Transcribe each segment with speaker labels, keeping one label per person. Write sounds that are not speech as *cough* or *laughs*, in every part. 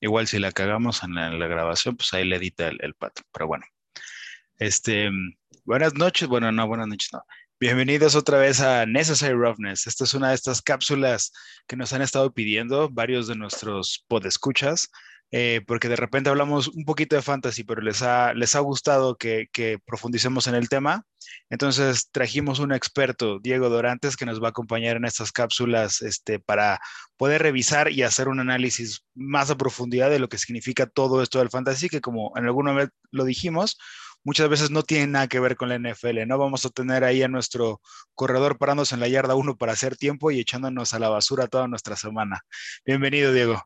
Speaker 1: Igual si la cagamos en la, grabación, pues ahí le edita el, pato. Pero bueno, este, buenas noches, bueno, no, buenas noches, no. Bienvenidos otra vez a Necessary Roughness. Esta es una de estas cápsulas que nos han estado pidiendo varios de nuestros podescuchas eh, porque de repente hablamos un poquito de fantasy, pero les ha, les ha gustado que, profundicemos en el tema. Entonces trajimos un experto, Diego Dorantes, que nos va a acompañar en estas cápsulas este, para poder revisar y hacer un análisis más a profundidad de lo que significa todo esto del fantasy, que como en alguna vez lo dijimos, muchas veces no tiene nada que ver con la NFL, ¿no? Vamos a tener ahí a nuestro corredor parándose en la yarda uno para hacer tiempo y echándonos a la basura toda nuestra semana. Bienvenido, Diego.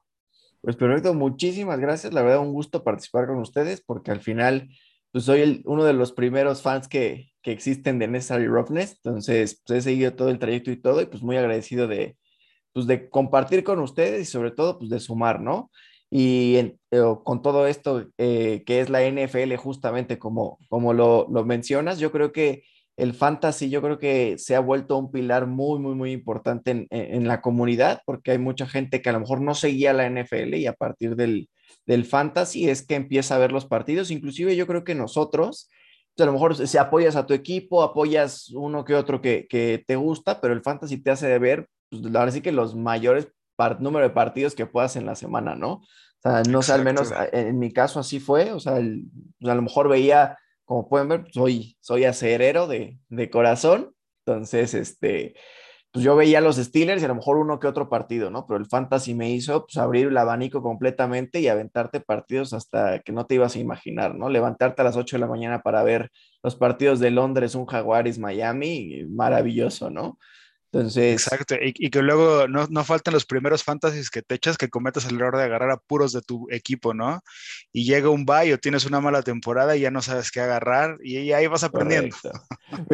Speaker 2: Pues perfecto, muchísimas gracias. La verdad, un gusto participar con ustedes porque al final, pues soy uno de los primeros fans que, que existen de Necessary Roughness. Entonces, pues he seguido todo el trayecto y todo y pues muy agradecido de, pues, de compartir con ustedes y sobre todo, pues de sumar, ¿no? Y eh, con todo esto eh, que es la NFL, justamente como, como lo, lo mencionas, yo creo que el fantasy yo creo que se ha vuelto un pilar muy, muy, muy importante en, la comunidad, porque hay mucha gente que a lo mejor no seguía la NFL y a partir del, del fantasy es que empieza a ver los partidos. Inclusive yo creo que nosotros, pues, a lo mejor si apoyas a tu equipo, apoyas uno que otro que, que te gusta, pero el fantasy te hace de ver, pues ahora sí que los mayores número de partidos que puedas en la semana, ¿no? O sea, no sé, al menos en mi caso así fue, o sea, pues, a lo mejor veía como pueden ver, soy, soy acerero de, de corazón, entonces, este, pues yo veía los Steelers y a lo mejor uno que otro partido, ¿no? Pero el fantasy me hizo pues, abrir el abanico completamente y aventarte partidos hasta que no te ibas a imaginar, ¿no? Levantarte a las 8 de la mañana para ver los partidos de Londres, un Jaguares, Miami, maravilloso, ¿no? Entonces.
Speaker 1: Exacto, y, que luego no, no faltan los primeros fantasies que te echas que cometas el error de agarrar a puros de tu equipo, ¿no? Y llega un bye o tienes una mala temporada y ya no sabes qué agarrar y ahí vas aprendiendo.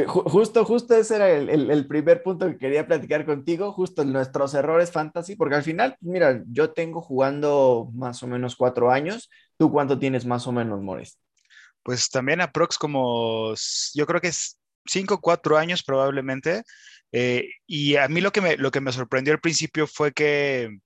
Speaker 2: Justo, justo ese era el, el, primer punto que quería platicar contigo, justo nuestros errores fantasy, porque al final, mira, yo tengo jugando más o menos cuatro años. ¿Tú cuánto tienes más o menos, Mores?
Speaker 1: Pues también aprox como, yo creo que es cinco, cuatro años probablemente. Eh, y a mí lo que, me, lo que me sorprendió al principio fue que,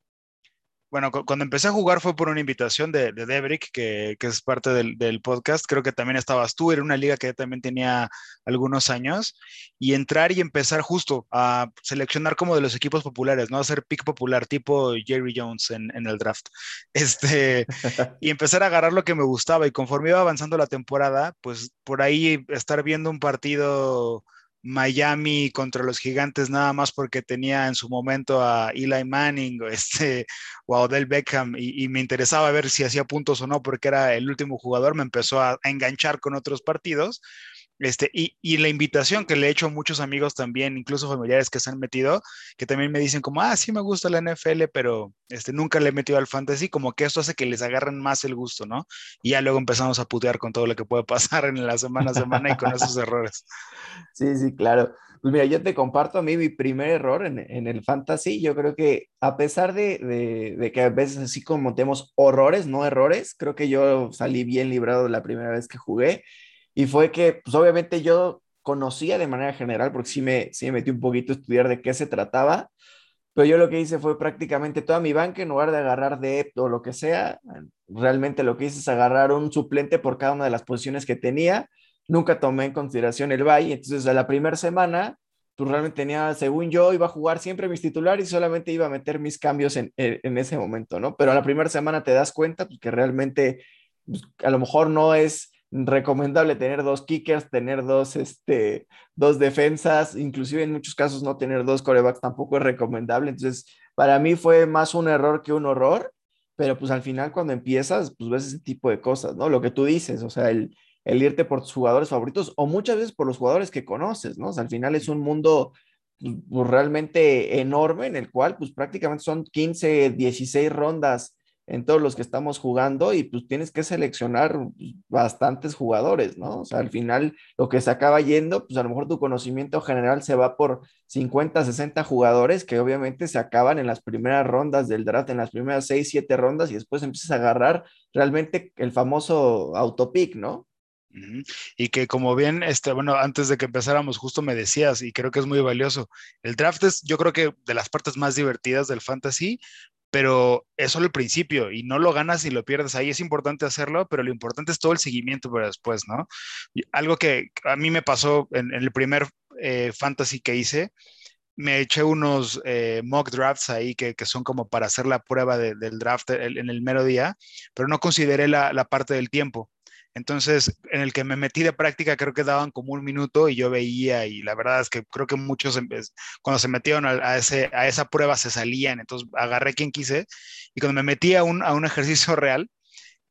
Speaker 1: bueno, cuando empecé a jugar fue por una invitación de, de Debrick, que, que, es parte del, del, podcast. Creo que también estabas tú, era una liga que también tenía algunos años. Y entrar y empezar justo a seleccionar como de los equipos populares, ¿no? Hacer pick popular, tipo Jerry Jones en, en el draft. *laughs* Este, *laughs* y empezar a agarrar lo que me gustaba. Y conforme iba avanzando la temporada, pues por ahí estar viendo un partido Miami contra los gigantes nada más porque tenía en su momento a Eli Manning o, *laughs* este, o a Odell Beckham y, me interesaba ver si hacía puntos o no porque era el último jugador, me empezó a enganchar con otros partidos este, y, la invitación que le he hecho a muchos amigos también, incluso familiares que se han metido, que también me dicen como, ah, sí me gusta la NFL, pero este, nunca le he metido al fantasy, como que esto hace que les agarren más el gusto, ¿no? Y ya luego empezamos a putear con todo lo que puede pasar en la semana a semana y con esos errores. *laughs*
Speaker 2: Sí, sí, claro. Pues mira, yo te comparto a mí mi primer error en, el fantasy. Yo creo que a pesar de, que a veces así cometemos horrores, no errores, creo que yo salí bien librado la primera vez que jugué y fue que, pues obviamente yo conocía de manera general, porque sí me, sí me metí un poquito a estudiar de qué se trataba, pero yo lo que hice fue prácticamente toda mi banca, en lugar de agarrar de o lo que sea, realmente lo que hice es agarrar un suplente por cada una de las posiciones que tenía. Nunca tomé en consideración el bye, entonces a la primera semana, pues realmente tenía, según yo, iba a jugar siempre mis titulares y solamente iba a meter mis cambios en, en, ese momento, ¿no? Pero a la primera semana te das cuenta pues, que realmente pues, a lo mejor no es recomendable tener dos kickers, tener dos, este, dos defensas, inclusive en muchos casos no tener dos corebacks tampoco es recomendable. Entonces, para mí fue más un error que un horror, pero pues al final cuando empiezas, pues ves ese tipo de cosas, ¿no? Lo que tú dices, o sea, el, el irte por tus jugadores favoritos o muchas veces por los jugadores que conoces, ¿no? O sea, al final es un mundo pues, realmente enorme en el cual pues prácticamente son 15, 16 rondas en todos los que estamos jugando y pues tienes que seleccionar pues, bastantes jugadores, ¿no? O sea, al final lo que se acaba yendo, pues a lo mejor tu conocimiento general se va por 50, 60 jugadores que obviamente se acaban en las primeras rondas del draft, en las primeras 6, 7 rondas y después empiezas a agarrar realmente el famoso autopic, ¿no?
Speaker 1: Y que como bien, este, bueno, antes de que empezáramos, justo me decías, y creo que es muy valioso, el draft es, yo creo que de las partes más divertidas del fantasy, pero es solo el principio y no lo ganas y lo pierdes ahí. Es importante hacerlo, pero lo importante es todo el seguimiento para después, ¿no? algo que a mí me pasó en, el primer eh, fantasy que hice, me eché unos eh, mock drafts ahí que, son como para hacer la prueba del draft en el mero día, pero no consideré la, la parte del tiempo. Entonces, en el que me metí de práctica, creo que daban como un minuto y yo veía, y la verdad es que creo que muchos cuando se metieron a, ese, a esa prueba se salían, entonces agarré quien quise, y cuando me metí a un, a un ejercicio real,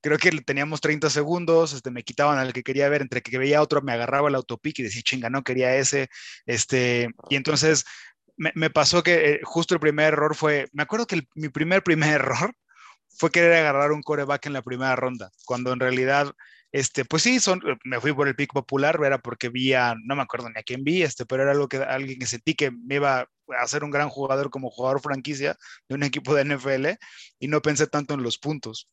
Speaker 1: creo que teníamos 30 segundos, este, me quitaban al que quería ver, entre que veía otro me agarraba el autopic y decía, chinga, no quería ese, este, y entonces me, pasó que eh, justo el primer error fue, me acuerdo que mi primer primer *laughs* error fue querer agarrar un coreback en la primera ronda, cuando en realidad este, pues sí, son, eh, me fui por el pick popular, era porque vi a, no me acuerdo ni a quién vi, este, pero era algo que alguien que sentí que me iba a ser un gran jugador como jugador franquicia de un equipo de NFL y no pensé tanto en los puntos.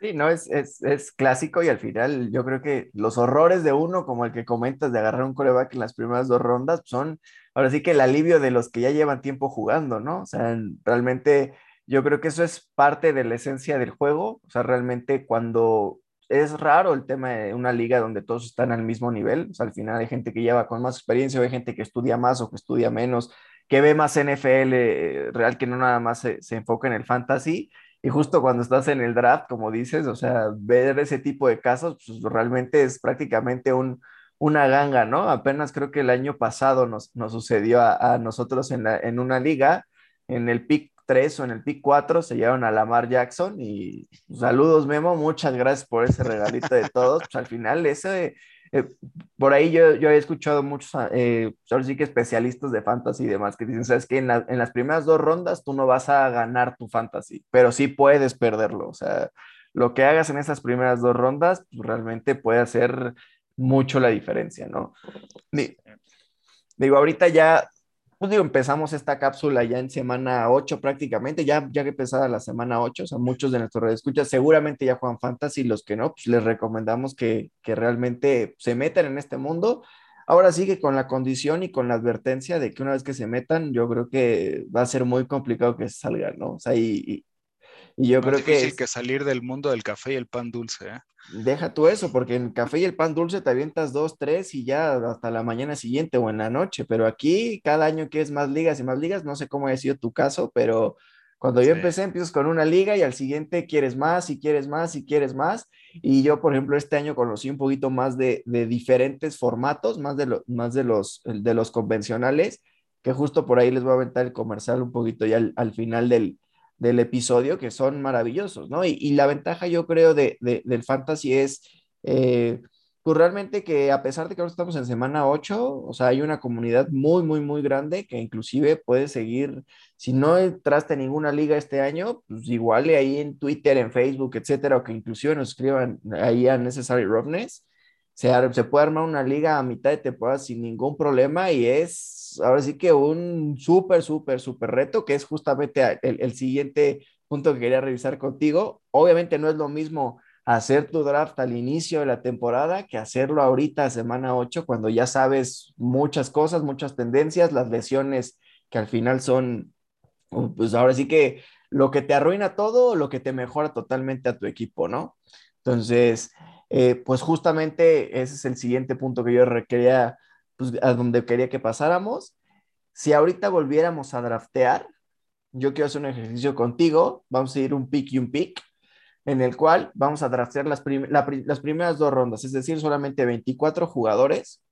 Speaker 2: Sí, no, es, es, es, clásico y al final yo creo que los horrores de uno, como el que comentas de agarrar un coreback en las primeras dos rondas, son ahora sí que el alivio de los que ya llevan tiempo jugando, ¿no? O sea, realmente yo creo que eso es parte de la esencia del juego, o sea, realmente cuando es raro el tema de una liga donde todos están al mismo nivel. O sea, al final hay gente que lleva con más experiencia, hay gente que estudia más o que estudia menos, que ve más NFL eh, real que no nada más se, enfoca en el fantasy. Y justo cuando estás en el draft, como dices, o sea, ver ese tipo de casos, pues realmente es prácticamente un, una ganga, ¿no? Apenas creo que el año pasado nos, nos sucedió a, nosotros en, en una liga, en el pick 3 o en el pick 4 se llevaron a Lamar Jackson y saludos Memo, muchas gracias por ese regalito de todos. Pues al final ese, eh, por ahí yo, yo he escuchado muchos, eh, pues, ahora sí que especialistas de fantasy y demás que dicen, sabes que en, en, las primeras dos rondas tú no vas a ganar tu fantasy, pero sí puedes perderlo. O sea, lo que hagas en esas primeras dos rondas pues, realmente puede hacer mucho la diferencia, ¿no? Digo, ahorita ya pues digo, empezamos esta cápsula ya en semana 8 prácticamente, ya, ya que empezaba la semana 8, o sea, muchos de nuestros escuchas seguramente ya juegan fantasy, los que no, pues les recomendamos que, que realmente se metan en este mundo. Ahora sí que con la condición y con la advertencia de que una vez que se metan, yo creo que va a ser muy complicado que salgan, ¿no? O sea, y yo creo que...
Speaker 1: Es que salir del mundo del café y el pan dulce, ¿eh?
Speaker 2: Deja tú eso, porque en el café y el pan dulce te avientas dos, tres y ya hasta la mañana siguiente o en la noche, pero aquí cada año quieres más ligas y más ligas, no sé cómo ha sido tu caso, pero cuando yo empecé empiezas con una liga y al siguiente quieres más y quieres más y quieres más, y yo por ejemplo este año conocí un poquito más de, diferentes formatos, más de, más de, los, de los convencionales, que justo por ahí les voy a aventar el comercial un poquito ya al final del, del episodio que son maravillosos, ¿no? Y, la ventaja yo creo de, del fantasy es, eh, pues realmente que a pesar de que ahora estamos en semana 8, o sea, hay una comunidad muy, muy, muy grande que inclusive puede seguir, si no entraste en ninguna liga este año, pues igual ahí en Twitter, en Facebook, etcétera, o que inclusive nos escriban ahí a Necessary Roughness, se, se puede armar una liga a mitad de temporada sin ningún problema y es ahora sí que un súper, súper, súper reto, que es justamente el, siguiente punto que quería revisar contigo. Obviamente no es lo mismo hacer tu draft al inicio de la temporada que hacerlo ahorita, semana 8, cuando ya sabes muchas cosas, muchas tendencias, las lesiones que al final son, pues ahora sí que lo que te arruina todo, lo que te mejora totalmente a tu equipo, ¿no? Entonces, eh, pues justamente ese es el siguiente punto que yo quería pues, a donde quería que pasáramos. Si ahorita volviéramos a draftear, yo quiero hacer un ejercicio contigo, vamos a ir un pick y un pick, en el cual vamos a draftear las, las primeras dos rondas, es decir, solamente 24 jugadores.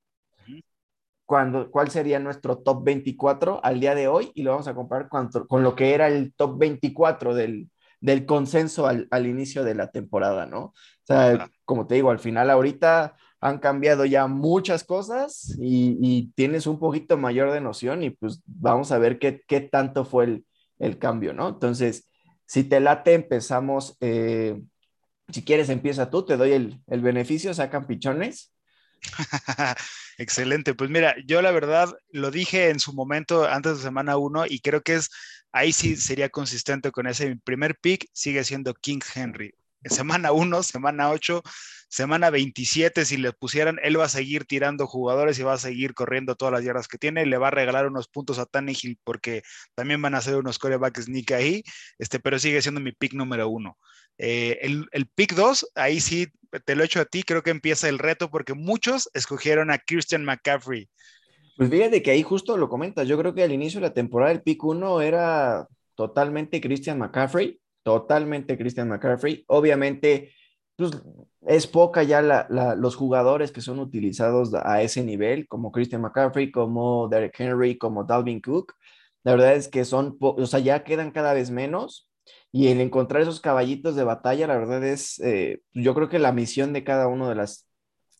Speaker 2: Cuando, ¿Cuál sería nuestro top 24 al día de hoy? Y lo vamos a comparar con, con lo que era el top 24 del, del consenso al, al, inicio de la temporada, ¿no? O sea, como te digo, al final ahorita han cambiado ya muchas cosas y, tienes un poquito mayor de noción y pues vamos a ver qué, qué tanto fue el, cambio, ¿no? Entonces, si te late, empezamos, eh, si quieres empieza tú, te doy el, el beneficio, sacan pichones. *laughs*
Speaker 1: Excelente, pues mira, yo la verdad lo dije en su momento antes de semana uno y creo que es, ahí sí sería consistente con ese primer pick, sigue siendo King Henry semana 1, semana 8, semana 27, si le pusieran, él va a seguir tirando jugadores y va a seguir corriendo todas las yardas que tiene, le va a regalar unos puntos a Tannehill porque también van a hacer unos corebacks sneak ahí, este, pero sigue siendo mi pick número uno. Eh, el, el, pick 2, ahí sí te lo echo a ti, creo que empieza el reto porque muchos escogieron a Christian McCaffrey.
Speaker 2: Pues fíjate que ahí justo lo comentas, yo creo que al inicio de la temporada el pick 1 era totalmente Christian McCaffrey, totalmente Christian McCaffrey. Obviamente, pues, es poca ya los jugadores que son utilizados a ese nivel, como Christian McCaffrey, como Derek Henry, como Dalvin Cook. La verdad es que son, o sea, ya quedan cada vez menos. Y el encontrar esos caballitos de batalla, la verdad es, eh, yo creo que la misión de cada uno de las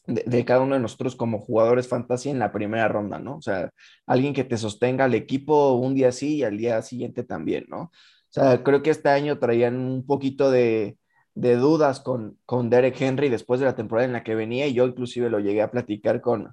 Speaker 2: de, cada uno de nosotros como jugadores fantasy en la primera ronda, ¿no? O sea, alguien que te sostenga al equipo un día sí y al día siguiente también, ¿no? Sea, creo que este año traían un poquito de, de dudas con, con Derek Henry después de la temporada en la que venía y yo inclusive lo llegué a platicar con,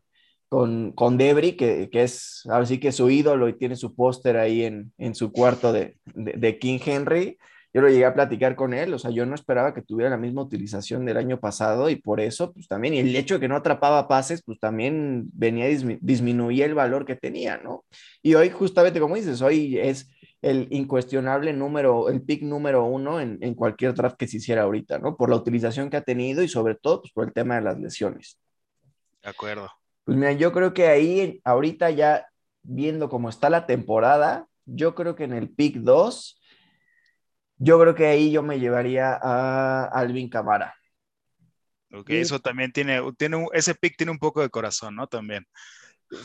Speaker 2: con, con Debris, que, que, es ahora sí que su ídolo y tiene su póster ahí en, en, su cuarto de, de, King Henry. Yo lo llegué a platicar con él, o sea, yo no esperaba que tuviera la misma utilización del año pasado y por eso, pues también, y el hecho de que no atrapaba pases, pues también venía a disminuir el valor que tenía, ¿no? Y hoy, justamente como dices, hoy es el incuestionable número, el pick número uno en, en, cualquier draft que se hiciera ahorita, ¿no? Por la utilización que ha tenido y sobre todo pues, por el tema de las lesiones.
Speaker 1: De acuerdo.
Speaker 2: Pues mira, yo creo que ahí, ahorita ya viendo cómo está la temporada, yo creo que en el pick 2, yo creo que ahí yo me llevaría a Alvin Camara.
Speaker 1: Ok, y... eso también tiene, tiene, ese pick tiene un poco de corazón, ¿no? También.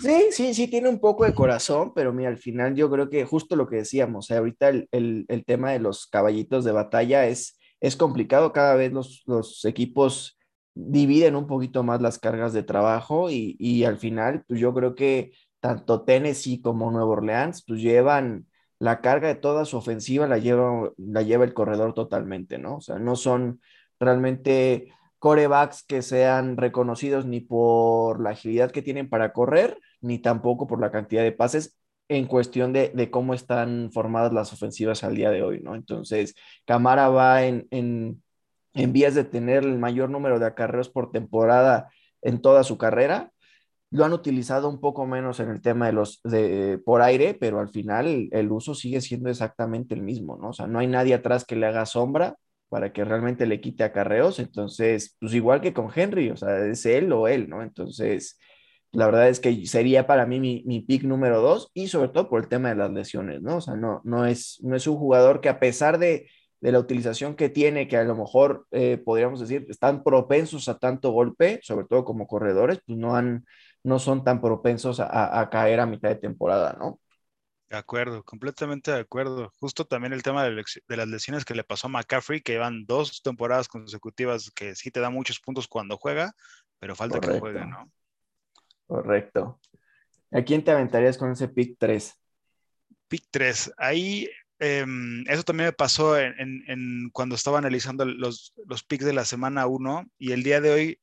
Speaker 2: Sí, sí, sí, tiene un poco de corazón, pero mira, al final yo creo que justo lo que decíamos, ¿eh? ahorita el, el, el, tema de los caballitos de batalla es, es complicado, cada vez los, los equipos dividen un poquito más las cargas de trabajo y, y, al final, pues yo creo que tanto Tennessee como Nueva Orleans, pues llevan la carga de toda su ofensiva, la lleva, la lleva el corredor totalmente, ¿no? O sea, no son realmente corebacks que sean reconocidos ni por la agilidad que tienen para correr, ni tampoco por la cantidad de pases en cuestión de, de cómo están formadas las ofensivas al día de hoy, ¿no? Entonces, Camara va en, en, en vías de tener el mayor número de acarreos por temporada en toda su carrera. Lo han utilizado un poco menos en el tema de los de, por aire, pero al final el, uso sigue siendo exactamente el mismo, ¿no? O sea, no hay nadie atrás que le haga sombra para que realmente le quite acarreos. Entonces, pues igual que con Henry, o sea, es él o él, ¿no? Entonces, la verdad es que sería para mí mi, mi pick número dos y sobre todo por el tema de las lesiones, ¿no? O sea, no, no, es, no es un jugador que a pesar de, de la utilización que tiene, que a lo mejor eh, podríamos decir están propensos a tanto golpe, sobre todo como corredores, pues no, han, no son tan propensos a, a caer a mitad de temporada, ¿no?
Speaker 1: De acuerdo, completamente de acuerdo. Justo también el tema de, de, las lesiones que le pasó a McCaffrey, que van dos temporadas consecutivas que sí te da muchos puntos cuando juega, pero falta Correcto. que juegue, ¿no?
Speaker 2: Correcto. ¿A quién te aventarías con ese pick 3?
Speaker 1: Pick 3. Ahí, eh, eso también me pasó en, cuando estaba analizando los, los picks de la semana 1 y el día de hoy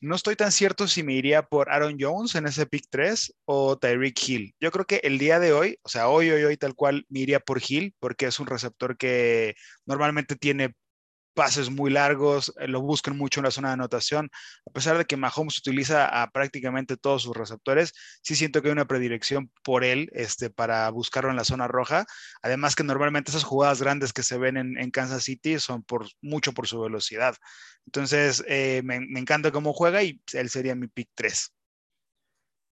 Speaker 1: no estoy tan cierto si me iría por Aaron Jones en ese pick 3 o Tyreek Hill. Yo creo que el día de hoy, o sea, hoy, hoy, hoy, tal cual, me iría por Hill porque es un receptor que normalmente tiene pases muy largos, eh, lo buscan mucho en la zona de anotación. A pesar de que Mahomes utiliza a prácticamente todos sus receptores, sí siento que hay una predilección por él este, para buscarlo en la zona roja. Además que normalmente esas jugadas grandes que se ven en, Kansas City son por mucho por su velocidad. Entonces, eh, me, me, encanta cómo juega y él sería mi pick 3.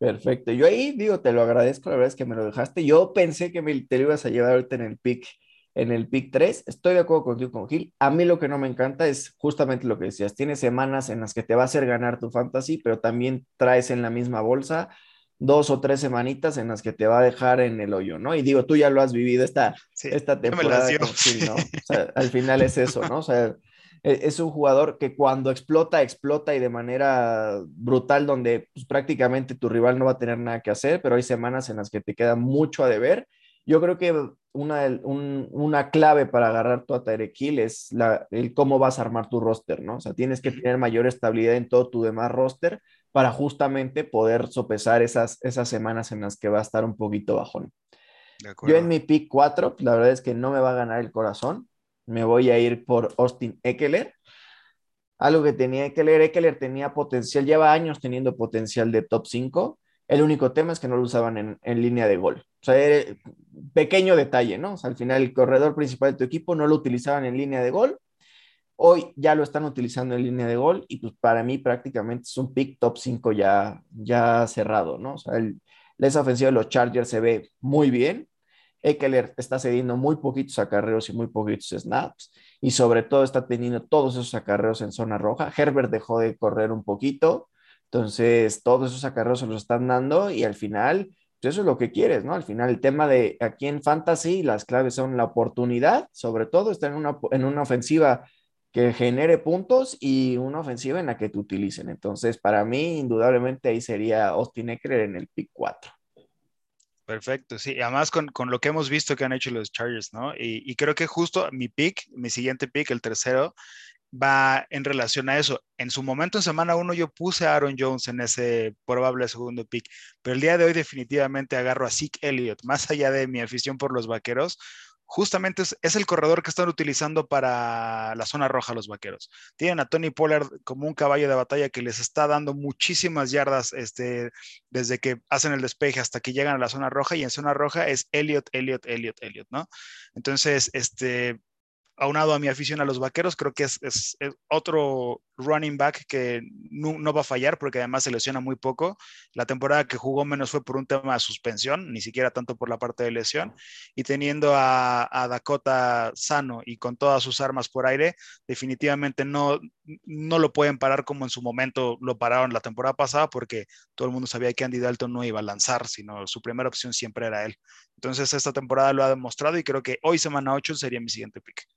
Speaker 2: Perfecto. Yo ahí digo, te lo agradezco, la verdad es que me lo dejaste. Yo pensé que me, te lo ibas a llevar ahorita en el pick en el pick 3. Estoy de acuerdo contigo con Gil. A mí lo que no me encanta es justamente lo que decías. Tienes semanas en las que te va a hacer ganar tu fantasy, pero también traes en la misma bolsa dos o tres semanitas en las que te va a dejar en el hoyo, ¿no? Y digo, tú ya lo has vivido esta, sí, esta temporada con Gil, ¿no? *laughs* O sea, al final es eso, ¿no? O sea, e, es un jugador que cuando explota, explota y de manera brutal, donde pues, prácticamente tu rival no va a tener nada que hacer, pero hay semanas en las que te queda mucho a deber yo creo que una, un, una clave para agarrar tu Tyreek Hill es la, el cómo vas a armar tu roster, ¿no? O sea, tienes que tener mayor estabilidad en todo tu demás roster para justamente poder sopesar esas, esas semanas en las que va a estar un poquito bajón. Yo en mi pick 4, la verdad es que no me va a ganar el corazón. me voy a ir por Austin Eckler. Algo que tenía Eckler, Eckler tenía potencial, lleva años teniendo potencial de top 5. El único tema es que no lo usaban en, en línea de gol. O sea, pequeño detalle, ¿no? Al final el corredor principal de tu equipo no lo utilizaban en línea de gol. Hoy ya lo están utilizando en línea de gol y pues para mí prácticamente es un pick top 5 ya, ya cerrado, ¿no? O sea, el, esa ofensiva de los Chargers se ve muy bien. Eckler está cediendo muy poquitos acarreos y muy poquitos snaps y sobre todo está teniendo todos esos acarreos en zona roja. Herbert dejó de correr un poquito, entonces todos esos acarreos se los están dando y al final, pues eso es lo que quieres, ¿no? Al final el tema de aquí en Fantasy, las claves son la oportunidad, sobre todo estar en una, en una ofensiva que genere puntos y una ofensiva en la que te utilicen. Entonces, para mí, indudablemente ahí sería Austin Eckler en el pick 4.
Speaker 1: Perfecto, sí, además con, con, lo que hemos visto que han hecho los Chargers, ¿no? Y, y, creo que justo mi pick, mi siguiente pick, el tercero, va en relación a eso. En su momento, en semana uno, yo puse a Aaron Jones en ese probable segundo pick, pero el día de hoy definitivamente agarro a Zeke Elliott, más allá de mi afición por los vaqueros, justamente es, es, el corredor que están utilizando para la zona roja los vaqueros. Tienen a Tony Pollard como un caballo de batalla que les está dando muchísimas yardas este, desde que hacen el despeje hasta que llegan a la zona roja y en zona roja es Elliot, Elliot, Elliot, Elliot, ¿no? Entonces, este, aunado a mi afición a los vaqueros, creo que es, es, es otro running back que no, no, va a fallar porque además se lesiona muy poco. La temporada que jugó menos fue por un tema de suspensión, ni siquiera tanto por la parte de lesión. Y teniendo a, a Dakota sano y con todas sus armas por aire, definitivamente no, no lo pueden parar como en su momento lo pararon la temporada pasada porque todo el mundo sabía que Andy Dalton no iba a lanzar, sino su primera opción siempre era él. Entonces esta temporada lo ha demostrado y creo que hoy semana 8 sería mi siguiente pick.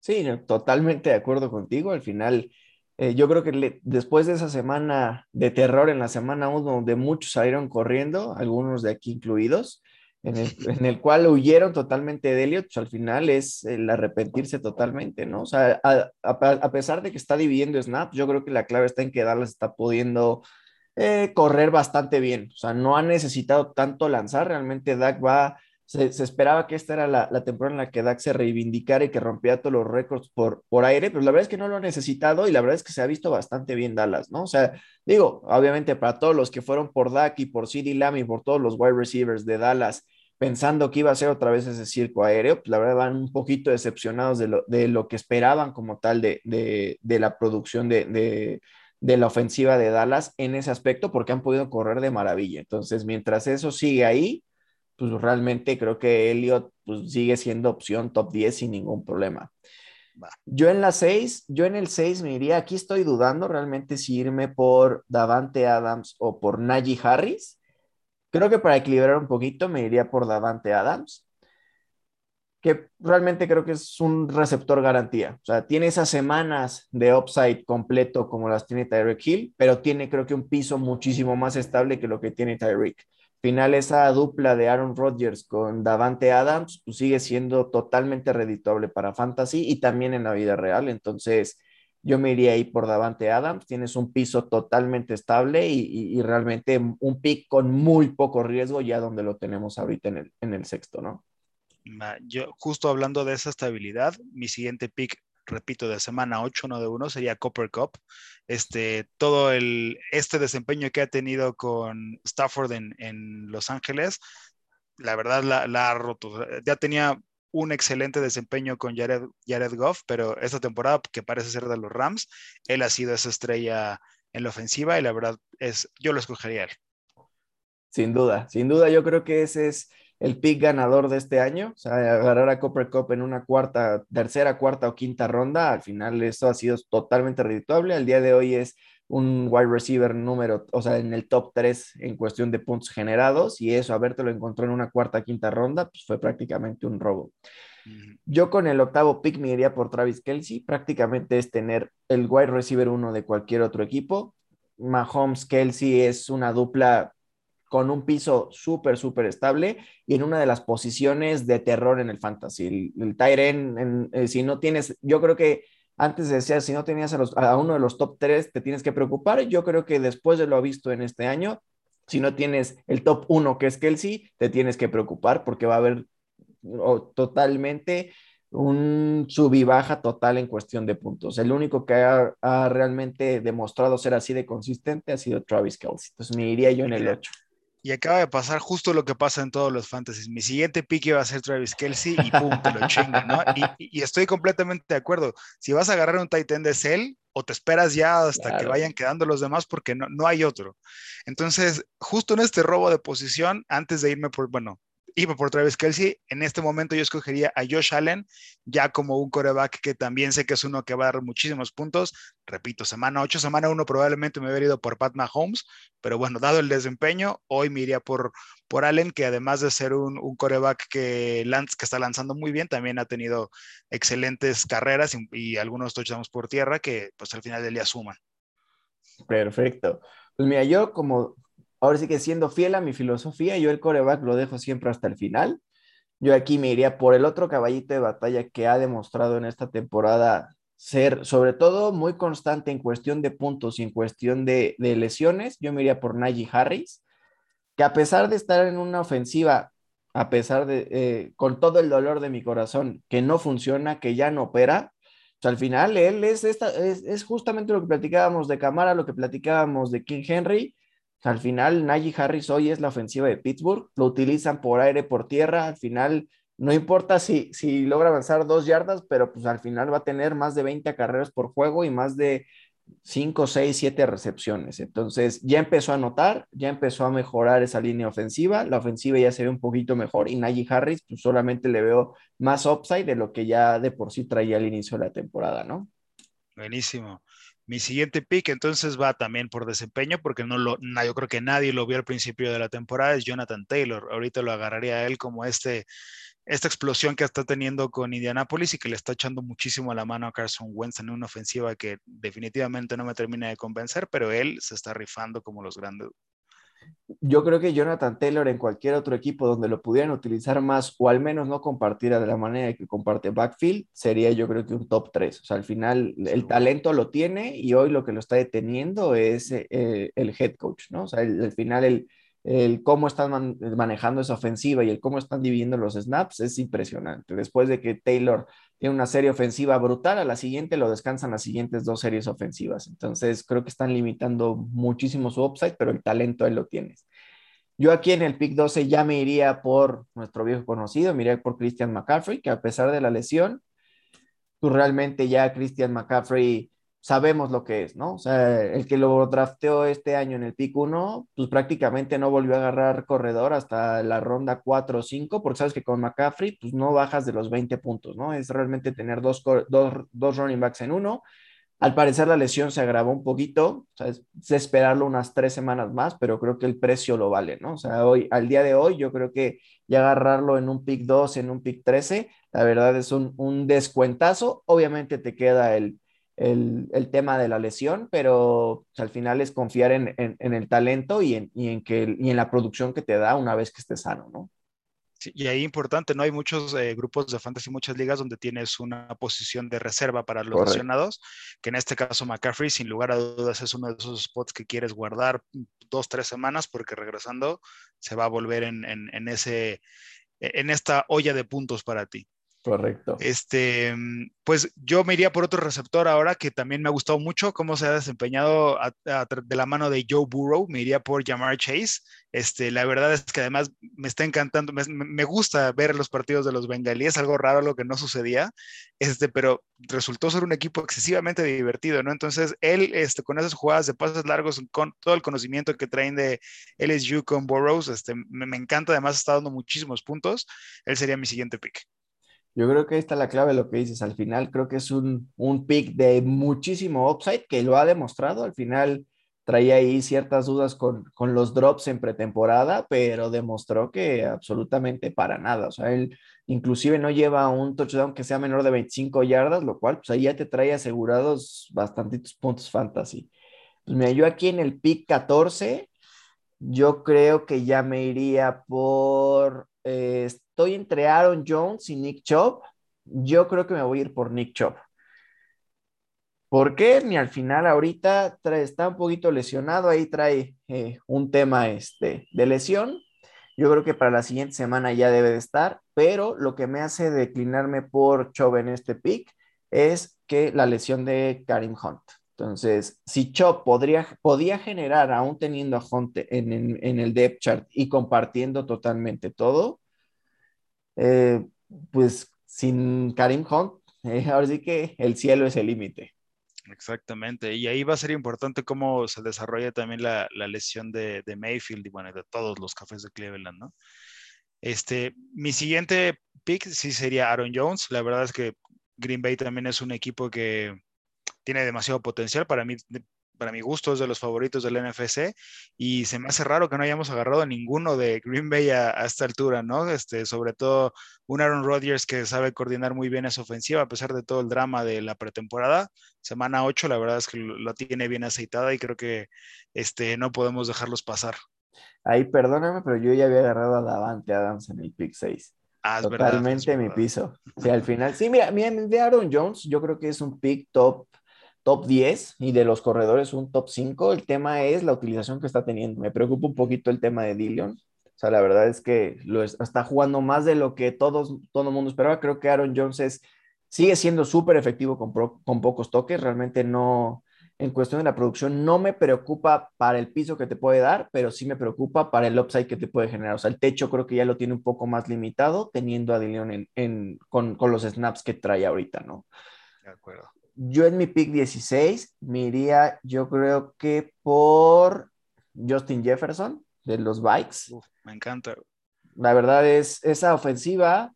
Speaker 2: Sí, totalmente de acuerdo contigo. Al final, eh, yo creo que le, después de esa semana de terror en la semana 1, donde muchos salieron corriendo, algunos de aquí incluidos, en el, *laughs* en el cual huyeron totalmente de Elliot, pues al final es el arrepentirse totalmente, ¿no? O sea, a, a, a, pesar de que está dividiendo snaps, yo creo que la clave está en que Dallas está pudiendo eh, correr bastante bien. O sea, no ha necesitado tanto lanzar, realmente Dak va se, esperaba que esta era la, la, temporada en la que Dak se reivindicara y que rompía todos los récords por, por aire, pero la verdad es que no lo ha necesitado y la verdad es que se ha visto bastante bien Dallas, ¿no? O sea, digo, obviamente para todos los que fueron por Dak y por CD Lamb y por todos los wide receivers de Dallas, pensando que iba a ser otra vez ese circo aéreo, pues la verdad van un poquito decepcionados de lo, de lo que esperaban como tal de, de, de la producción de, de la ofensiva de Dallas en ese aspecto, porque han podido correr de maravilla. Entonces, mientras eso sigue ahí, pues realmente creo que Elliot pues, sigue siendo opción top 10 sin ningún problema. Yo en la 6, yo en el 6 me iría, aquí estoy dudando realmente si irme por Davante Adams o por Najee Harris. Creo que para equilibrar un poquito me iría por Davante Adams, que realmente creo que es un receptor garantía. O sea, tiene esas semanas de upside completo como las tiene Tyreek Hill, pero tiene creo que un piso muchísimo más estable que lo que tiene Tyreek final esa dupla de Aaron Rodgers con Davante Adams pues sigue siendo totalmente redituable para Fantasy y también en la vida real. Entonces, yo me iría ahí por Davante Adams. Tienes un piso totalmente estable y, y, realmente un pick con muy poco riesgo, ya donde lo tenemos ahorita en el, en el sexto, ¿no?
Speaker 1: Yo, justo hablando de esa estabilidad, mi siguiente pick repito, de semana 8, no de 1, sería Copper Cup. Este, todo el, este desempeño que ha tenido con Stafford en, en Los Ángeles, la verdad la, la, ha roto. Ya tenía un excelente desempeño con Jared, Jared Goff, pero esta temporada, que parece ser de los Rams, él ha sido esa estrella en la ofensiva y la verdad es, yo lo escogería él.
Speaker 2: Sin duda, sin duda, yo creo que ese es el pick ganador de este año, o sea, agarrar a Copper Cup en una cuarta, tercera, cuarta o quinta ronda, al final esto ha sido totalmente redituable, al día de hoy es un wide receiver número, o sea, en el top 3 en cuestión de puntos generados y eso, haberte lo encontró en una cuarta, quinta ronda, pues fue prácticamente un robo. Yo con el octavo pick me iría por Travis Kelsey, prácticamente es tener el wide receiver uno de cualquier otro equipo. Mahomes Kelsey es una dupla con un piso súper, súper estable y en una de las posiciones de terror en el fantasy. El, el Tyren, en, eh, si no tienes, yo creo que antes decía, si no tenías a, los, a, uno de los top 3, te tienes que preocupar. Yo creo que después de lo visto en este año, si no tienes el top 1, que es Kelsey, te tienes que preocupar porque va a haber oh, totalmente un sub y baja total en cuestión de puntos. El único que ha, ha, realmente demostrado ser así de consistente ha sido Travis Kelsey. Entonces me iría yo en el 8.
Speaker 1: Y acaba de pasar justo lo que pasa en todos los fantasies. Mi siguiente pick iba a ser Travis Kelsey y pum, te lo chingo, ¿no? Y, y, estoy completamente de acuerdo. Si vas a agarrar un tight end de Cell, o te esperas ya hasta claro. que vayan quedando los demás porque no, no hay otro. Entonces, justo en este robo de posición, antes de irme por, bueno, iba por Travis Kelsey. En este momento yo escogería a Josh Allen ya como un coreback que también sé que es uno que va a dar muchísimos puntos. Repito, semana 8, semana 1 probablemente me hubiera ido por Pat Mahomes, pero bueno, dado el desempeño, hoy me iría por, por Allen, que además de ser un, un coreback que, lanz, que está lanzando muy bien, también ha tenido excelentes carreras y, algunos touchdowns por tierra que pues al final del día suman.
Speaker 2: Perfecto. Pues mira, yo como ahora sí que siendo fiel a mi filosofía, yo el coreback lo dejo siempre hasta el final. Yo aquí me iría por el otro caballito de batalla que ha demostrado en esta temporada ser, sobre todo, muy constante en cuestión de puntos y en cuestión de, de lesiones. Yo me iría por Najee Harris, que a pesar de estar en una ofensiva, a pesar de, eh, con todo el dolor de mi corazón, que no funciona, que ya no opera, pues al final él es, esta, es, es justamente lo que platicábamos de Camara, lo que platicábamos de King Henry, al final, Najee Harris hoy es la ofensiva de Pittsburgh, lo utilizan por aire, por tierra, al final no importa si, si logra avanzar dos yardas, pero pues al final va a tener más de 20 carreras por juego y más de 5, 6, 7 recepciones. Entonces ya empezó a notar, ya empezó a mejorar esa línea ofensiva, la ofensiva ya se ve un poquito mejor y Najee Harris pues solamente le veo más upside de lo que ya de por sí traía al inicio de la temporada, ¿no?
Speaker 1: Buenísimo. Mi siguiente pick entonces va también por desempeño, porque no lo, no, yo creo que nadie lo vio al principio de la temporada, es Jonathan Taylor. Ahorita lo agarraría a él como este, esta explosión que está teniendo con Indianapolis y que le está echando muchísimo la mano a Carson Wentz en una ofensiva que definitivamente no me termina de convencer, pero él se está rifando como los grandes,
Speaker 2: yo creo que Jonathan Taylor en cualquier otro equipo donde lo pudieran utilizar más o al menos no compartiera de la manera que comparte backfield, sería yo creo que un top 3. O sea, al final el talento lo tiene y hoy lo que lo está deteniendo es eh, el head coach, ¿no? O sea, el, al final el, el cómo están man manejando esa ofensiva y el cómo están dividiendo los snaps es impresionante. Después de que Taylor tiene una serie ofensiva brutal, a la siguiente lo descansan las siguientes dos series ofensivas. Entonces creo que están limitando muchísimo su upside, pero el talento él lo tienes. Yo aquí en el pick 12 ya me iría por nuestro viejo conocido, me iría por Christian McCaffrey, que a pesar de la lesión, pues realmente ya Christian McCaffrey sabemos lo que es, ¿no? O sea, el que lo drafteó este año en el pick 1, pues prácticamente no volvió a agarrar corredor hasta la ronda 4 o 5, porque sabes que con McCaffrey, pues no bajas de los 20 puntos, ¿no? Es realmente tener dos, dos, dos running backs en uno. Al parecer la lesión se agravó un poquito, o sea, es, es esperarlo unas tres semanas más, pero creo que el precio lo vale, ¿no? O sea, hoy, al día de hoy, yo creo que ya agarrarlo en un pick 2, en un pick 13, la verdad es un, un descuentazo. Obviamente te queda el, el, el, tema de la lesión, pero pues, al final es confiar en, en, en el talento y en, y en, que, y en la producción que te da una vez que estés sano, ¿no?
Speaker 1: Sí, y ahí importante, ¿no? Hay muchos eh, grupos de fantasy, muchas ligas donde tienes una posición de reserva para los Correcto. lesionados, que en este caso McCaffrey, sin lugar a dudas, es uno de esos spots que quieres guardar dos, tres semanas, porque regresando se va a volver en, en, en ese, en esta olla de puntos para ti.
Speaker 2: Correcto.
Speaker 1: Este, pues yo me iría por otro receptor ahora que también me ha gustado mucho cómo se ha desempeñado de la mano de Joe Burrow. Me iría por Jamar Chase. Este, la verdad es que además me está encantando, me, me gusta ver los partidos de los bengalíes, algo raro lo que no sucedía, este, pero resultó ser un equipo excesivamente divertido, ¿no? Entonces él, este, con esas jugadas de pases largos, con todo el conocimiento que traen de LSU con Burrows, este, me, me encanta. Además está dando muchísimos puntos. Él sería mi siguiente pick.
Speaker 2: Yo creo que esta es la clave de lo que dices. Al final creo que es un, un pick de muchísimo upside que lo ha demostrado. Al final traía ahí ciertas dudas con, con los drops en pretemporada, pero demostró que absolutamente para nada. O sea, él inclusive no lleva un touchdown que sea menor de 25 yardas, lo cual pues ahí ya te trae asegurados bastantitos puntos fantasy. Pues mira, yo aquí en el pick 14, yo creo que ya me iría por... Eh, estoy entre Aaron Jones y Nick Chubb. Yo creo que me voy a ir por Nick Chubb. ¿Por qué? Ni al final ahorita trae, está un poquito lesionado, ahí trae eh, un tema este, de lesión. Yo creo que para la siguiente semana ya debe de estar, pero lo que me hace declinarme por Chov en este pick es que la lesión de Karim Hunt. Entonces, si Chop podría, podía generar, aún teniendo a Hunt en, el depth chart y compartiendo totalmente todo, eh, pues sin Karim Hunt, eh, ahora sí que el cielo es el límite.
Speaker 1: Exactamente, y ahí va a ser importante cómo se desarrolla también la, lesión de, Mayfield y bueno, de todos los cafés de Cleveland, ¿no? Este, mi siguiente pick sí sería Aaron Jones. La verdad es que Green Bay también es un equipo que tiene demasiado potencial. Para mí, para mi gusto, es de los favoritos del NFC y se me hace raro que no hayamos agarrado a ninguno de Green Bay a, esta altura, ¿no? Este, sobre todo un Aaron Rodgers que sabe coordinar muy bien esa ofensiva a pesar de todo el drama de la pretemporada. Semana 8, la verdad es que lo, tiene bien aceitada y creo que este, no podemos dejarlos pasar.
Speaker 2: Ahí, perdóname, pero yo ya había agarrado a Davante Adams en el pick 6.
Speaker 1: Ah,
Speaker 2: Totalmente mi piso. Sí, al final, sí, mira, de Aaron Jones, yo creo que es un pick top top 10 y de los corredores un top 5. El tema es la utilización que está teniendo. Me preocupa un poquito el tema de Dillon. O sea, la verdad es que lo está jugando más de lo que todos, todo el mundo esperaba. Creo que Aaron Jones sigue siendo súper efectivo con, con pocos toques. Realmente no, en cuestión de la producción, no me preocupa para el piso que te puede dar, pero sí me preocupa para el upside que te puede generar. O sea, el techo creo que ya lo tiene un poco más limitado teniendo a Dillon en, con, con los snaps que trae ahorita, ¿no?
Speaker 1: De acuerdo.
Speaker 2: Yo en mi pick 16 me iría, yo creo que por Justin Jefferson de los Bikes.
Speaker 1: me encanta.
Speaker 2: La verdad es, esa ofensiva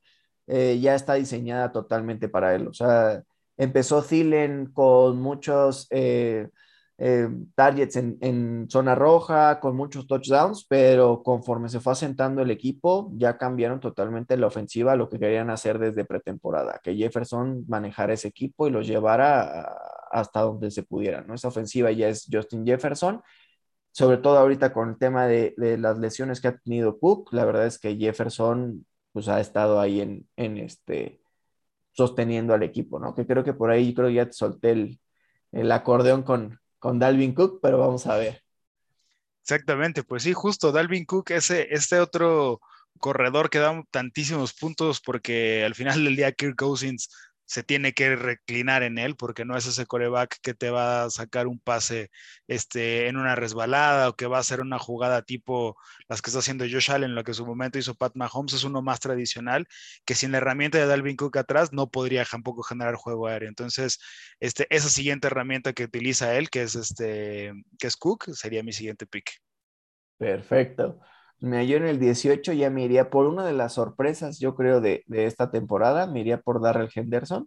Speaker 2: eh, ya está diseñada totalmente para él. O sea, empezó Thielen con muchos eh, eh, targets en, zona roja, con muchos touchdowns, pero conforme se fue asentando el equipo, ya cambiaron totalmente la ofensiva, lo que querían hacer desde pretemporada, que Jefferson manejara ese equipo y los llevara hasta donde se pudiera, ¿no? Esa ofensiva ya es Justin Jefferson, sobre todo ahorita con el tema de, las lesiones que ha tenido Cook, la verdad es que Jefferson pues ha estado ahí en, este sosteniendo al equipo, ¿no? Que creo que por ahí creo ya te solté el acordeón con, con Dalvin Cook, pero vamos a ver.
Speaker 1: Exactamente, pues sí, justo Dalvin Cook, ese, este otro corredor que da tantísimos puntos porque al final del día Kirk Cousins se tiene que reclinar en él porque no es ese coreback que te va a sacar un pase este, en una resbalada o que va a hacer una jugada tipo las que está haciendo Josh Allen, lo que en su momento hizo Pat Mahomes, es uno más tradicional que sin la herramienta de Dalvin Cook atrás no podría tampoco generar juego aéreo. Entonces, este, esa siguiente herramienta que utiliza él, que es, este, que es Cook, sería mi siguiente pick.
Speaker 2: Perfecto. Yo en el 18 ya me iría por una de las sorpresas, yo creo, de, esta temporada, me iría por Darrell Henderson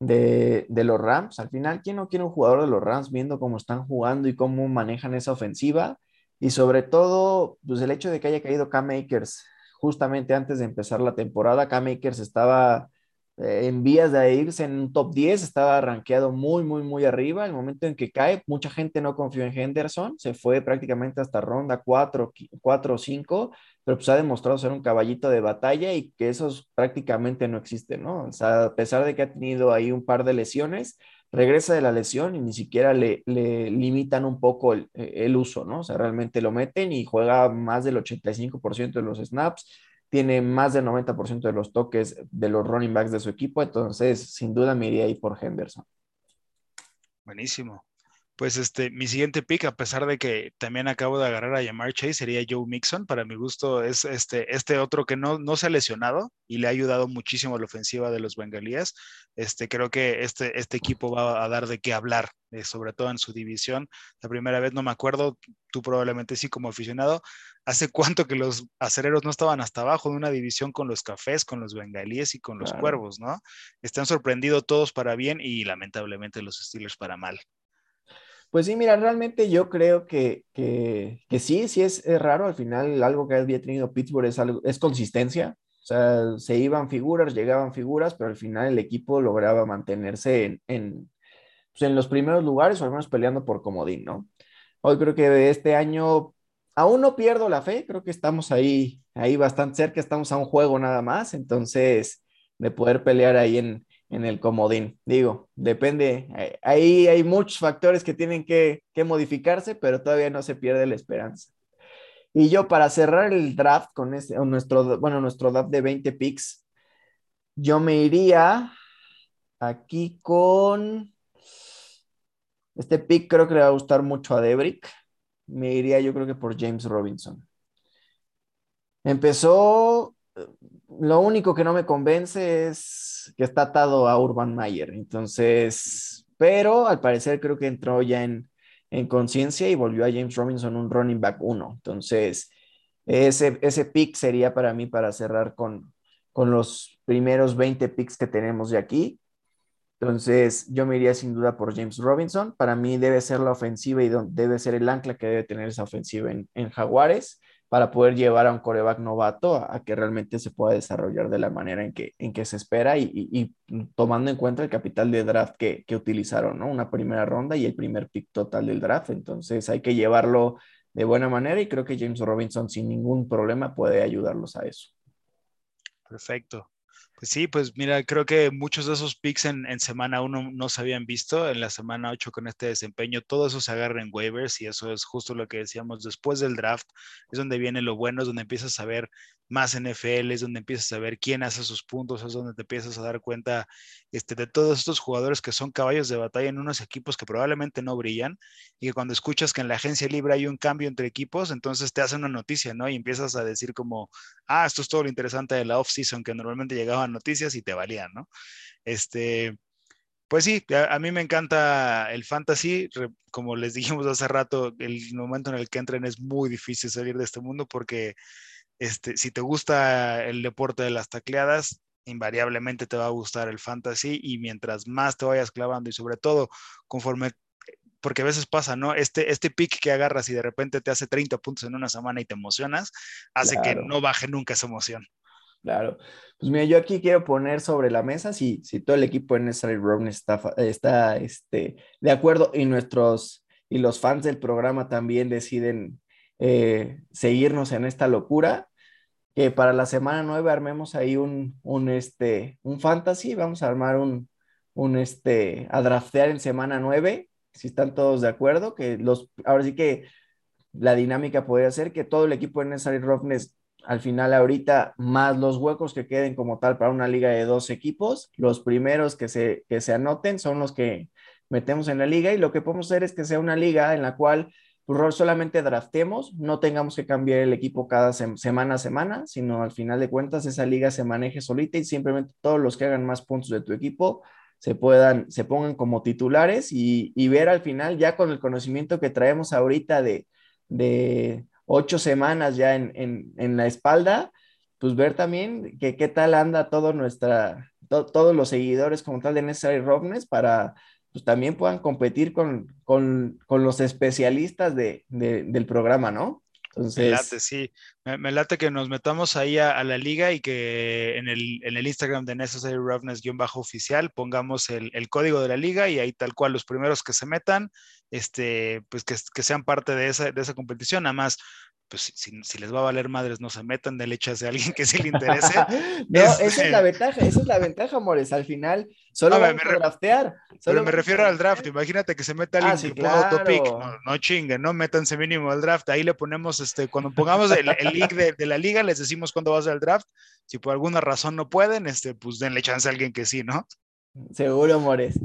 Speaker 2: de, los Rams. Al final, ¿quién no quiere un jugador de los Rams viendo cómo están jugando y cómo manejan esa ofensiva? Y sobre todo, pues el hecho de que haya caído Cam Akers justamente antes de empezar la temporada, Cam Akers estaba en vías de irse en un top 10, estaba rankeado muy, muy, muy arriba. El momento en que cae, mucha gente no confió en Henderson, se fue prácticamente hasta ronda 4, 4 o 5, pero pues ha demostrado ser un caballito de batalla y que esos prácticamente no existen, ¿no? O sea, a pesar de que ha tenido ahí un par de lesiones, regresa de la lesión y ni siquiera le, le limitan un poco el, el, uso, ¿no? O sea, realmente lo meten y juega más del 85% de los snaps tiene más del 90% de los toques de los running backs de su equipo, entonces sin duda me iría ahí por Henderson.
Speaker 1: Buenísimo. Pues este, mi siguiente pick, a pesar de que también acabo de agarrar a Yamar Chase, sería Joe Mixon. Para mi gusto es este, este otro que no, no se ha lesionado y le ha ayudado muchísimo a la ofensiva de los bengalíes. Este, creo que este, este equipo va a dar de qué hablar, eh, sobre todo en su división. La primera vez no me acuerdo, tú probablemente sí como aficionado, hace cuánto que los acereros no estaban hasta abajo de una división con los cafés, con los bengalíes y con los cuervos, ¿no? Están sorprendidos todos para bien y lamentablemente los Steelers para mal.
Speaker 2: Pues sí, mira, realmente yo creo que, que, sí, sí es, raro. Al final, algo que había tenido Pittsburgh es, algo, es consistencia. O sea, se iban figuras, llegaban figuras, pero al final el equipo lograba mantenerse en, en, pues en los primeros lugares o al menos peleando por comodín, ¿no? Hoy creo que este año aún no pierdo la fe, creo que estamos ahí, ahí bastante cerca, estamos a un juego nada más, entonces de poder pelear ahí en, en el comodín. Digo, depende, eh, ahí hay muchos factores que tienen que, modificarse, pero todavía no se pierde la esperanza. Y yo para cerrar el draft con este, nuestro, bueno, nuestro draft de 20 picks, yo me iría aquí con este pick, creo que le va a gustar mucho a Debrick. Me iría yo creo que por James Robinson. Empezó, lo único que no me convence es que está atado a Urban Mayer. Entonces, pero al parecer creo que entró ya en, en conciencia y volvió a James Robinson un running back uno. Entonces, ese, ese pick sería para mí para cerrar con, con los primeros 20 picks que tenemos de aquí. Entonces, yo me iría sin duda por James Robinson. Para mí debe ser la ofensiva y debe ser el ancla que debe tener esa ofensiva en, en Jaguares para poder llevar a un coreback novato a, que realmente se pueda desarrollar de la manera en que, en que se espera y, tomando en cuenta el capital de draft que, que, utilizaron, ¿no? Una primera ronda y el primer pick total del draft. Entonces hay que llevarlo de buena manera y creo que James Robinson sin ningún problema puede ayudarlos a eso.
Speaker 1: Perfecto. Sí, pues mira, creo que muchos de esos picks en, semana 1 no se habían visto, en la semana 8 con este desempeño, todo eso se agarra en waivers y eso es justo lo que decíamos después del draft, es donde viene lo bueno, es donde empiezas a ver más NFL, es donde empiezas a ver quién hace sus puntos, es donde te empiezas a dar cuenta este, de todos estos jugadores que son caballos de batalla en unos equipos que probablemente no brillan y que cuando escuchas que en la agencia libre hay un cambio entre equipos, entonces te hace una noticia, ¿no? Y empiezas a decir como, ah, esto es todo lo interesante de la off-season, que normalmente llegaban noticias y te valían, ¿no? Este, pues sí, a, mí me encanta el fantasy. Como les *laughs* dijimos hace rato, el momento en el que entren es muy difícil salir de este mundo porque este, si te gusta el deporte de las tacleadas, invariablemente te va a gustar el fantasy y mientras más te vayas clavando y sobre todo conforme, porque a veces pasa, ¿no? Este, este pick que agarras y de repente te hace 30 puntos en una semana y te emocionas, hace que no baje nunca esa emoción.
Speaker 2: Claro. Pues mira, yo aquí quiero poner sobre la mesa si, si todo el equipo en Necessary Room está, está este, de acuerdo y nuestros y los fans del programa también deciden eh, seguirnos en esta locura. Que para la semana 9 armemos ahí un, un, este, un fantasy, vamos a armar un, un este, a draftear en semana 9, si están todos de acuerdo, que los, ahora sí que la dinámica podría ser que todo el equipo de Necessary Roughness al final ahorita, más los huecos que queden como tal para una liga de dos equipos, los primeros que se, que se anoten son los que metemos en la liga y lo que podemos hacer es que sea una liga en la cual pues, solamente draftemos, no tengamos que cambiar el equipo cada semana a semana, sino al final de cuentas esa liga se maneje solita y simplemente todos los que hagan más puntos de tu equipo se puedan, se pongan como titulares y, ver al final ya con el conocimiento que traemos ahorita de, de ocho semanas ya en, la espalda, pues ver también que qué tal anda todo nuestra, todos los seguidores como tal de Necessary Roughness para pues también puedan competir con, los especialistas del programa, ¿no?
Speaker 1: Entonces... Sí. Me, late que nos metamos ahí a, la liga y que en el, en el Instagram de Necessary Roughness-oficial pongamos el, código de la liga y ahí tal cual los primeros que se metan, este, pues que, que sean parte de esa, de esa competición. Además, pues si, les va a valer madres, no se metan de lechas de alguien que sí le interese. *laughs*
Speaker 2: no, esa es la este ventaja, esa es la ventaja, amores. Al final, solo a draftear.
Speaker 1: pero me refiero al draft. Imagínate que se meta alguien ah, sí, claro. no, no chinguen, no métanse mínimo al draft. Ahí le ponemos, este, cuando pongamos el, link de, la liga, les decimos cuándo va a ser el draft. Si por alguna razón no pueden, este, pues denle chance a alguien que sí, ¿no?
Speaker 2: Seguro, amores.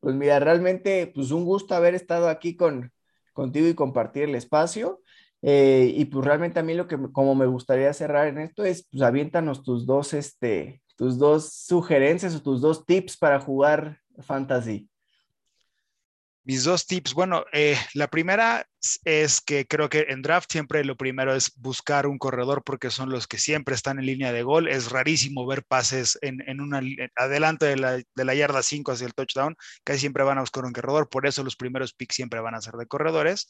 Speaker 2: Pues mira, realmente, pues un gusto haber estado aquí con, contigo y compartir el espacio. Eh, y pues realmente a mí lo que como me gustaría cerrar en esto es, pues aviéntanos tus dos, este, tus dos sugerencias o tus dos tips para jugar fantasy.
Speaker 1: Mis dos tips. Bueno, eh, la primera es que creo que en draft siempre lo primero es buscar un corredor porque son los que siempre están en línea de gol. Es rarísimo ver pases en, en una adelante de la, de la yarda 5 hacia el touchdown. Casi siempre van a buscar un corredor. Por eso los primeros picks siempre van a ser de corredores.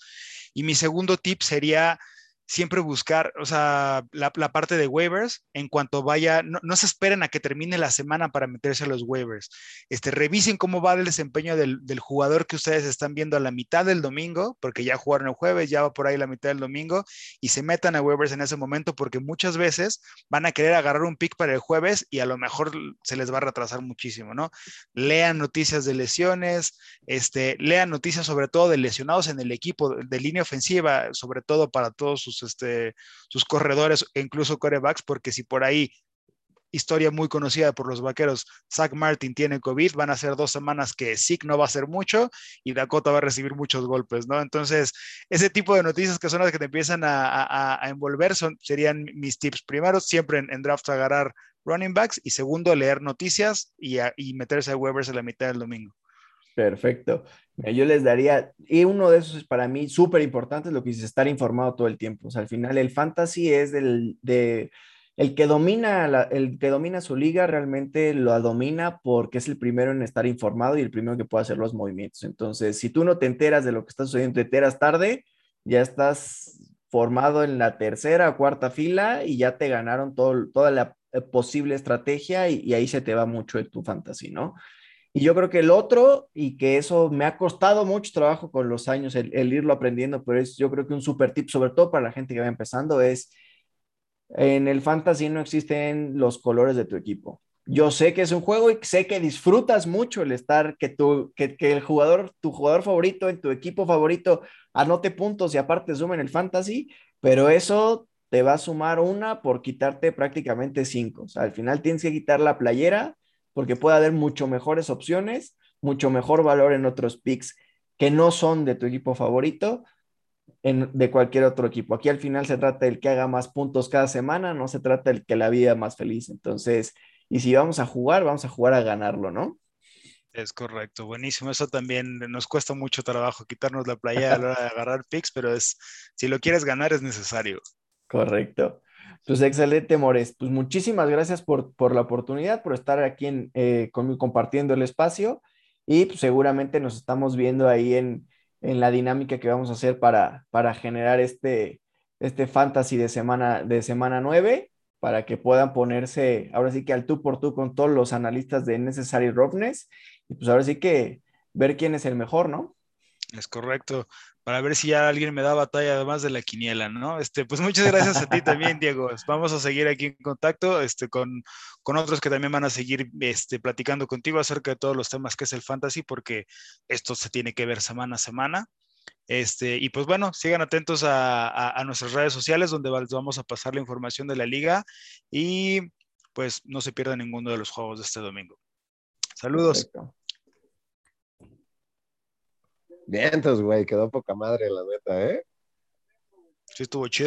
Speaker 1: Y mi segundo tip sería siempre buscar, o sea, la, parte de waivers en cuanto vaya, no, se esperen a que termine la semana para meterse a los waivers. Este, revisen cómo va el desempeño del, jugador que ustedes están viendo a la mitad del domingo, porque ya jugaron el jueves, ya va por ahí la mitad del domingo, y se metan a waivers en ese momento, porque muchas veces van a querer agarrar un pick para el jueves y a lo mejor se les va a retrasar muchísimo, ¿no? Lean noticias de lesiones, este, lean noticias sobre todo de lesionados en el equipo de línea ofensiva, sobre todo para todos sus sus, este, sus corredores e incluso corebacks, porque si por ahí historia muy conocida por los vaqueros, Zach Martin tiene COVID, van a ser dos semanas que Zeke no va a hacer mucho y Dakota va a recibir muchos golpes, ¿no? Entonces, ese tipo de noticias que son las que te empiezan a, envolver son, serían mis tips. Primero, siempre en, draft agarrar running backs y segundo, leer noticias y, y meterse a Weber's en la mitad del domingo.
Speaker 2: Perfecto. Yo les daría, y uno de esos es para mí súper importante, lo que es estar informado todo el tiempo. O sea, al final el fantasy es del, de el que domina el que domina su liga realmente lo domina porque es el primero en estar informado y el primero que puede hacer los movimientos. Entonces, si tú no te enteras de lo que está sucediendo, te enteras tarde, ya estás formado en la tercera o cuarta fila y ya te ganaron todo, toda la eh, posible estrategia y, ahí se te va mucho de tu fantasy, ¿no? Y yo creo que el otro, y que eso me ha costado mucho trabajo con los años, el, irlo aprendiendo, pero es yo creo que un super tip, sobre todo para la gente que va empezando, es en el fantasy no existen los colores de tu equipo. Yo sé que es un juego y sé que disfrutas mucho el estar, que, tu, que, el jugador, tu jugador favorito en tu equipo favorito anote puntos y aparte sume en el fantasy, pero eso te va a sumar una por quitarte prácticamente cinco. O sea, al final tienes que quitar la playera porque puede haber mucho mejores opciones, mucho mejor valor en otros picks que no son de tu equipo favorito de cualquier otro equipo. Aquí al final se trata del que haga más puntos cada semana, no se trata del que la vida más feliz. Entonces, y si vamos a jugar, vamos a jugar a ganarlo, ¿no?
Speaker 1: Es correcto, buenísimo. Eso también nos cuesta mucho trabajo quitarnos la playa a la *laughs* hora de agarrar picks, pero es si lo quieres ganar es necesario.
Speaker 2: Correcto. Pues excelente, Mores. Pues muchísimas gracias por, por la oportunidad, por estar aquí eh, conmigo compartiendo el espacio y pues, seguramente nos estamos viendo ahí en, en la dinámica que vamos a hacer para, para generar este, este fantasy de semana, de semana 9 para que puedan ponerse ahora sí que al tú por tú con todos los analistas de Necessary Roughness y pues ahora sí que ver quién es el mejor, ¿no?
Speaker 1: Es correcto, para ver si ya alguien me da batalla además de la quiniela, ¿no? Este, pues muchas gracias a ti también, Diego. Vamos a seguir aquí en contacto este, con, con otros que también van a seguir este, platicando contigo acerca de todos los temas que es el fantasy, porque esto se tiene que ver semana a semana. Este, y pues bueno, sigan atentos a, a, nuestras redes sociales donde vamos a pasar la información de la liga y pues no se pierda ninguno de los juegos de este domingo. Saludos.
Speaker 3: Entonces, güey, quedó poca madre, la neta, ¿eh?
Speaker 1: Sí, estuvo chido.